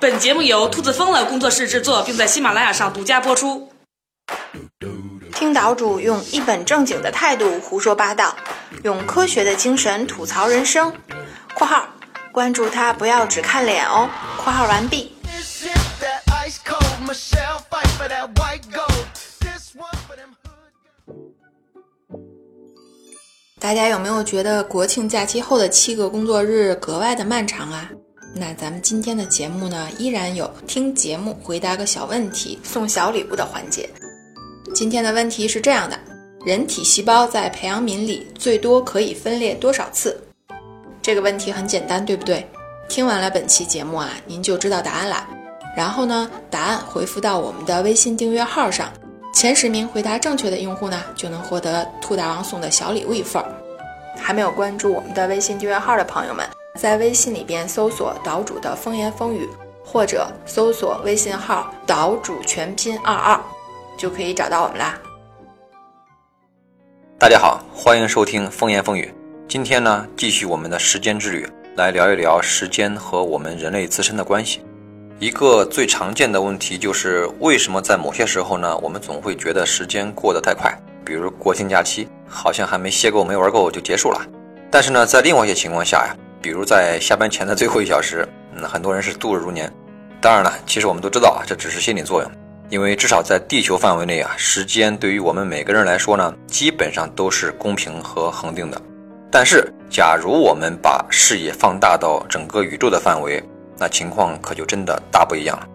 本节目由兔子疯了工作室制作，并在喜马拉雅上独家播出。听岛主用一本正经的态度胡说八道，用科学的精神吐槽人生。（括号关注他，不要只看脸哦。）（括号完毕。）大家有没有觉得国庆假期后的七个工作日格外的漫长啊？那咱们今天的节目呢，依然有听节目回答个小问题送小礼物的环节。今天的问题是这样的：人体细胞在培养皿里最多可以分裂多少次？这个问题很简单，对不对？听完了本期节目啊，您就知道答案啦。然后呢，答案回复到我们的微信订阅号上，前十名回答正确的用户呢，就能获得兔大王送的小礼物一份。还没有关注我们的微信订阅号的朋友们。在微信里边搜索“岛主的风言风语”，或者搜索微信号“岛主全拼二二”，就可以找到我们啦。大家好，欢迎收听《风言风语》。今天呢，继续我们的时间之旅，来聊一聊时间和我们人类自身的关系。一个最常见的问题就是，为什么在某些时候呢，我们总会觉得时间过得太快？比如国庆假期，好像还没歇够、没玩够就结束了。但是呢，在另外一些情况下呀。比如在下班前的最后一小时，嗯，很多人是度日如年。当然了，其实我们都知道啊，这只是心理作用。因为至少在地球范围内啊，时间对于我们每个人来说呢，基本上都是公平和恒定的。但是，假如我们把视野放大到整个宇宙的范围，那情况可就真的大不一样了。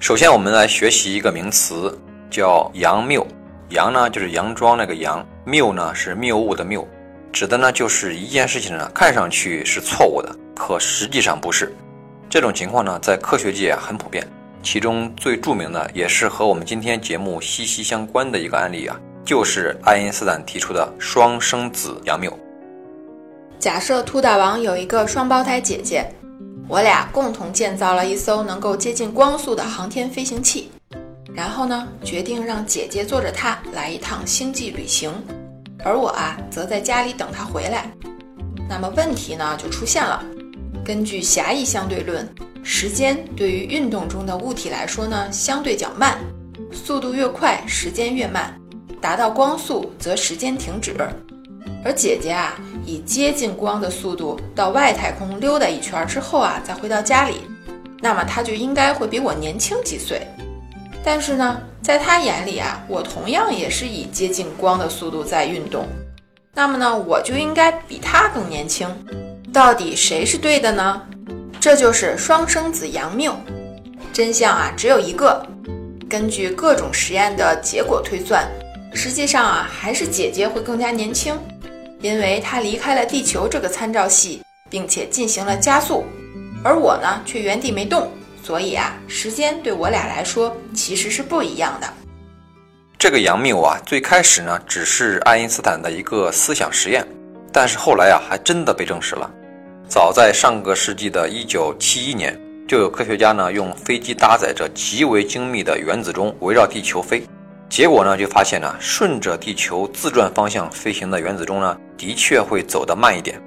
首先，我们来学习一个名词，叫“佯谬”。佯呢，就是佯装那个佯；谬呢，是谬误的谬。指的呢，就是一件事情呢，看上去是错误的，可实际上不是。这种情况呢，在科学界很普遍。其中最著名的，也是和我们今天节目息息相关的一个案例啊，就是爱因斯坦提出的双生子佯谬。假设兔大王有一个双胞胎姐姐，我俩共同建造了一艘能够接近光速的航天飞行器，然后呢，决定让姐姐坐着它来一趟星际旅行。而我啊，则在家里等他回来。那么问题呢，就出现了。根据狭义相对论，时间对于运动中的物体来说呢，相对较慢，速度越快，时间越慢。达到光速，则时间停止。而姐姐啊，以接近光的速度到外太空溜达一圈之后啊，再回到家里，那么她就应该会比我年轻几岁。但是呢，在他眼里啊，我同样也是以接近光的速度在运动，那么呢，我就应该比他更年轻。到底谁是对的呢？这就是双生子佯谬。真相啊，只有一个。根据各种实验的结果推算，实际上啊，还是姐姐会更加年轻，因为她离开了地球这个参照系，并且进行了加速，而我呢，却原地没动。所以啊，时间对我俩来说其实是不一样的。这个杨谬啊，最开始呢只是爱因斯坦的一个思想实验，但是后来啊还真的被证实了。早在上个世纪的一九七一年，就有科学家呢用飞机搭载着极为精密的原子钟围绕地球飞，结果呢就发现呢，顺着地球自转方向飞行的原子钟呢，的确会走得慢一点。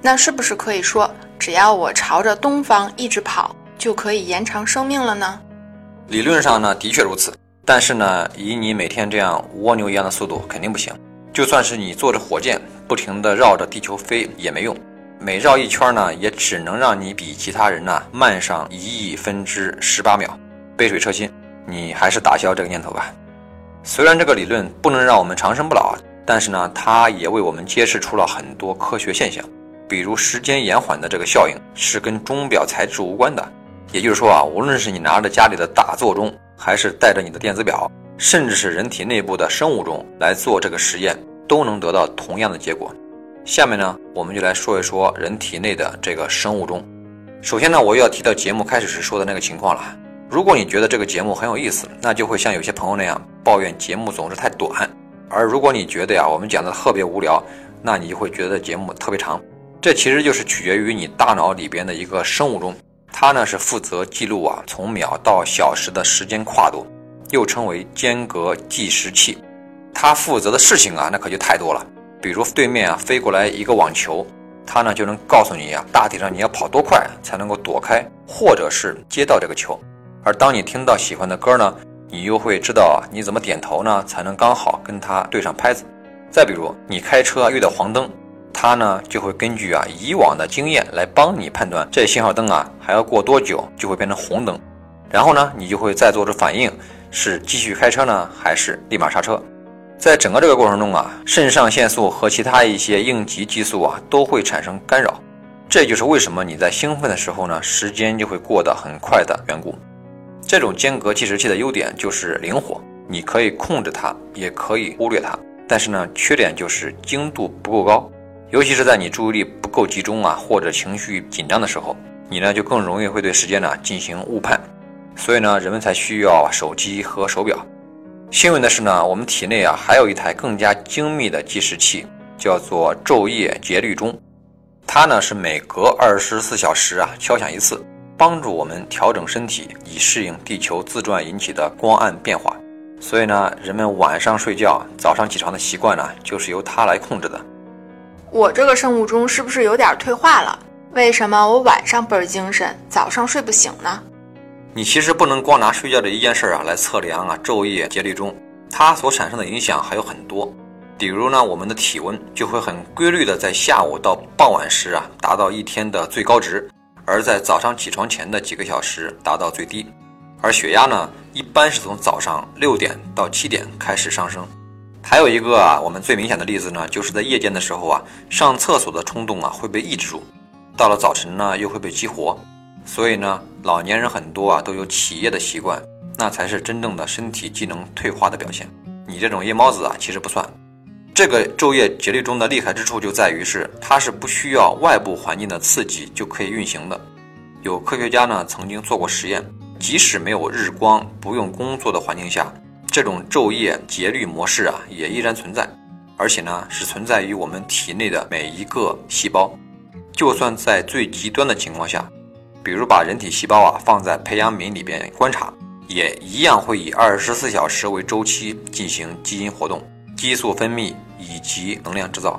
那是不是可以说，只要我朝着东方一直跑？就可以延长生命了呢？理论上呢，的确如此。但是呢，以你每天这样蜗牛一样的速度，肯定不行。就算是你坐着火箭不停地绕着地球飞也没用，每绕一圈呢，也只能让你比其他人呢慢上一亿分之十八秒。杯水车薪，你还是打消这个念头吧。虽然这个理论不能让我们长生不老，但是呢，它也为我们揭示出了很多科学现象，比如时间延缓的这个效应是跟钟表材质无关的。也就是说啊，无论是你拿着家里的大座钟，还是带着你的电子表，甚至是人体内部的生物钟来做这个实验，都能得到同样的结果。下面呢，我们就来说一说人体内的这个生物钟。首先呢，我又要提到节目开始时说的那个情况了。如果你觉得这个节目很有意思，那就会像有些朋友那样抱怨节目总是太短；而如果你觉得呀，我们讲的特别无聊，那你就会觉得节目特别长。这其实就是取决于你大脑里边的一个生物钟。它呢是负责记录啊从秒到小时的时间跨度，又称为间隔计时器。它负责的事情啊那可就太多了。比如对面啊飞过来一个网球，它呢就能告诉你啊，大体上你要跑多快才能够躲开，或者是接到这个球。而当你听到喜欢的歌呢，你又会知道啊你怎么点头呢，才能刚好跟它对上拍子。再比如你开车遇到黄灯，它呢就会根据啊以往的经验来帮你判断这信号灯啊还要过多久就会变成红灯，然后呢你就会再做出反应，是继续开车呢还是立马刹车。在整个这个过程中啊，肾上腺素和其他一些应急激素啊都会产生干扰，这就是为什么你在兴奋的时候呢，时间就会过得很快的缘故。这种间隔计时器的优点就是灵活，你可以控制它，也可以忽略它。但是呢，缺点就是精度不够高，尤其是在你注意力不够集中啊，或者情绪紧张的时候，你呢就更容易会对时间呢进行误判。所以呢，人们才需要手机和手表。幸运的是呢，我们体内啊还有一台更加精密的计时器，叫做昼夜节律钟。它呢是每隔二十四小时啊敲响一次。帮助我们调整身体，以适应地球自转引起的光暗变化。所以呢，人们晚上睡觉、早上起床的习惯呢，就是由它来控制的。我这个生物钟是不是有点退化了？为什么我晚上倍儿精神，早上睡不醒呢？你其实不能光拿睡觉这一件事啊来测量啊昼夜节律钟，它所产生的影响还有很多。比如呢，我们的体温就会很规律的在下午到傍晚时啊达到一天的最高值。而在早上起床前的几个小时达到最低，而血压呢，一般是从早上六点到七点开始上升。还有一个啊，我们最明显的例子呢，就是在夜间的时候啊，上厕所的冲动啊会被抑制住，到了早晨呢又会被激活。所以呢，老年人很多啊都有起夜的习惯，那才是真正的身体机能退化的表现。你这种夜猫子啊，其实不算。这个昼夜节律中的厉害之处就在于是它是不需要外部环境的刺激就可以运行的。有科学家呢曾经做过实验，即使没有日光、不用工作的环境下，这种昼夜节律模式啊也依然存在，而且呢是存在于我们体内的每一个细胞。就算在最极端的情况下，比如把人体细胞啊放在培养皿里边观察，也一样会以二十四小时为周期进行基因活动。激素分泌以及能量制造，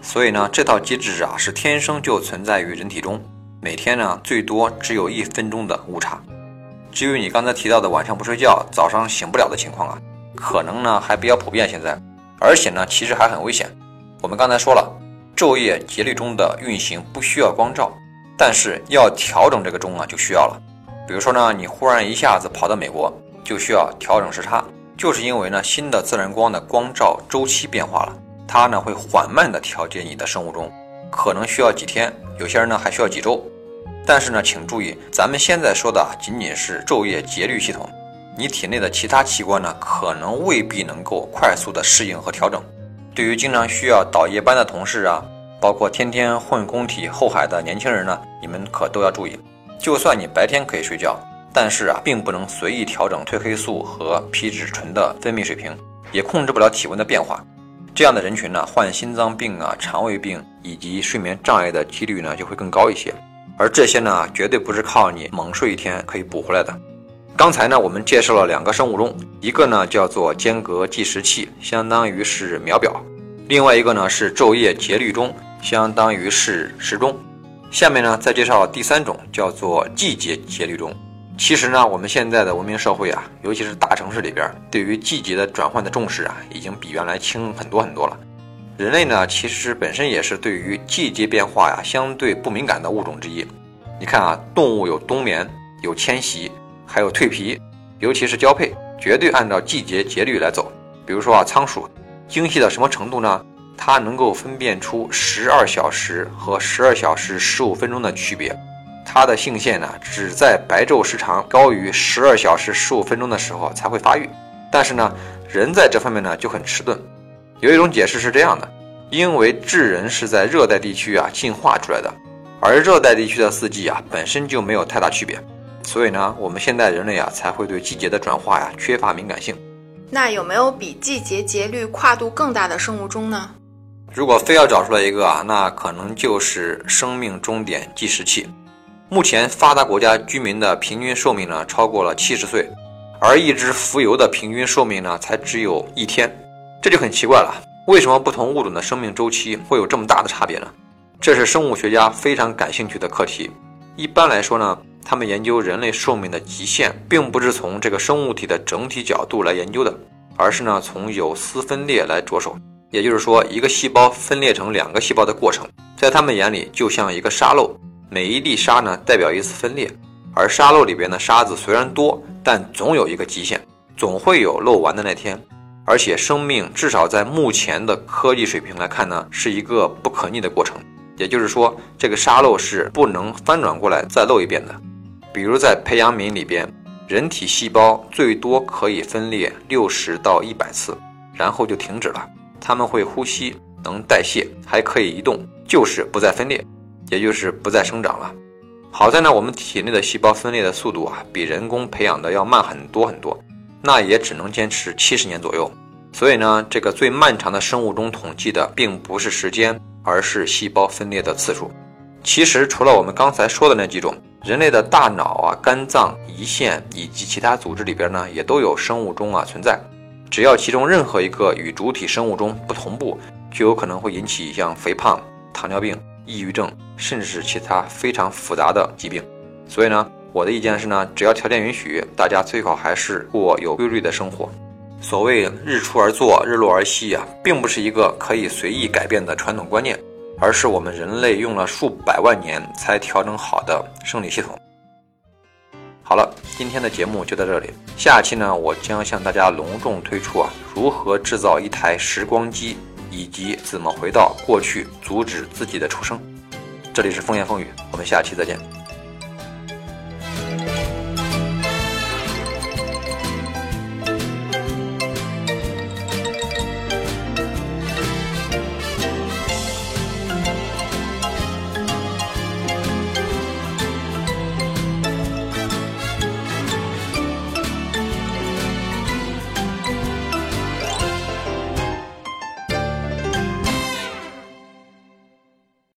所以呢，这套机制啊是天生就存在于人体中，每天呢最多只有一分钟的误差。至于你刚才提到的晚上不睡觉，早上醒不了的情况啊，可能呢还比较普遍现在，而且呢其实还很危险。我们刚才说了，昼夜节律钟的运行不需要光照，但是要调整这个钟啊就需要了。比如说呢，你忽然一下子跑到美国，就需要调整时差。就是因为呢，新的自然光的光照周期变化了，它呢会缓慢的调节你的生物钟，可能需要几天，有些人呢还需要几周。但是呢，请注意，咱们现在说的仅仅是昼夜节律系统，你体内的其他器官呢，可能未必能够快速的适应和调整。对于经常需要倒夜班的同事啊，包括天天混工体后海的年轻人呢，你们可都要注意，就算你白天可以睡觉。但是啊，并不能随意调整褪黑素和皮质醇的分泌水平，也控制不了体温的变化。这样的人群呢，患心脏病啊、肠胃病以及睡眠障碍的几率呢，就会更高一些。而这些呢，绝对不是靠你猛睡一天可以补回来的。刚才呢，我们介绍了两个生物钟，一个呢叫做间隔计时器，相当于是秒表；另外一个呢是昼夜节律钟，相当于是时钟。下面呢，再介绍第三种，叫做季节节律钟。其实呢，我们现在的文明社会啊，尤其是大城市里边，对于季节的转换的重视啊，已经比原来轻很多很多了。人类呢，其实本身也是对于季节变化呀相对不敏感的物种之一。你看啊，动物有冬眠、有迁徙，还有蜕皮，尤其是交配，绝对按照季节节律来走。比如说啊，仓鼠精细到什么程度呢？它能够分辨出十二小时和十二小时十五分钟的区别。它的性腺呢，只在白昼时长高于十二小时十五分钟的时候才会发育。但是呢，人在这方面呢就很迟钝。有一种解释是这样的：因为智人是在热带地区啊进化出来的，而热带地区的四季啊本身就没有太大区别，所以呢，我们现代人类啊才会对季节的转化呀缺乏敏感性。那有没有比季节节律跨度更大的生物钟呢？如果非要找出来一个啊，那可能就是生命终点计时器。目前发达国家居民的平均寿命呢超过了七十岁，而一只蜉蝣的平均寿命呢才只有一天，这就很奇怪了。为什么不同物种的生命周期会有这么大的差别呢？这是生物学家非常感兴趣的课题。一般来说呢，他们研究人类寿命的极限，并不是从这个生物体的整体角度来研究的，而是呢从有丝分裂来着手。也就是说，一个细胞分裂成两个细胞的过程，在他们眼里就像一个沙漏，每一粒沙呢代表一次分裂，而沙漏里边的沙子虽然多，但总有一个极限，总会有漏完的那天。而且生命至少在目前的科技水平来看呢，是一个不可逆的过程。也就是说，这个沙漏是不能翻转过来再漏一遍的。比如在培养皿里边，人体细胞最多可以分裂六十到一百次，然后就停止了。它们会呼吸，能代谢，还可以移动，就是不再分裂，也就是不再生长了。好在呢，我们体内的细胞分裂的速度啊，比人工培养的要慢很多很多。那也只能坚持七十年左右，所以呢，这个最漫长的生物钟统计的并不是时间，而是细胞分裂的次数。其实除了我们刚才说的那几种，人类的大脑啊、肝脏、胰腺以及其他组织里边呢，也都有生物钟啊存在。只要其中任何一个与主体生物钟不同步，就有可能会引起像肥胖、糖尿病、抑郁症，甚至是其他非常复杂的疾病。所以呢。我的意见是呢，只要条件允许，大家最好还是过有规律的生活。所谓日出而作，日落而息啊，并不是一个可以随意改变的传统观念，而是我们人类用了数百万年才调整好的生理系统。好了，今天的节目就到这里，下期呢，我将向大家隆重推出啊，如何制造一台时光机，以及怎么回到过去阻止自己的出生。这里是风言风语，我们下期再见。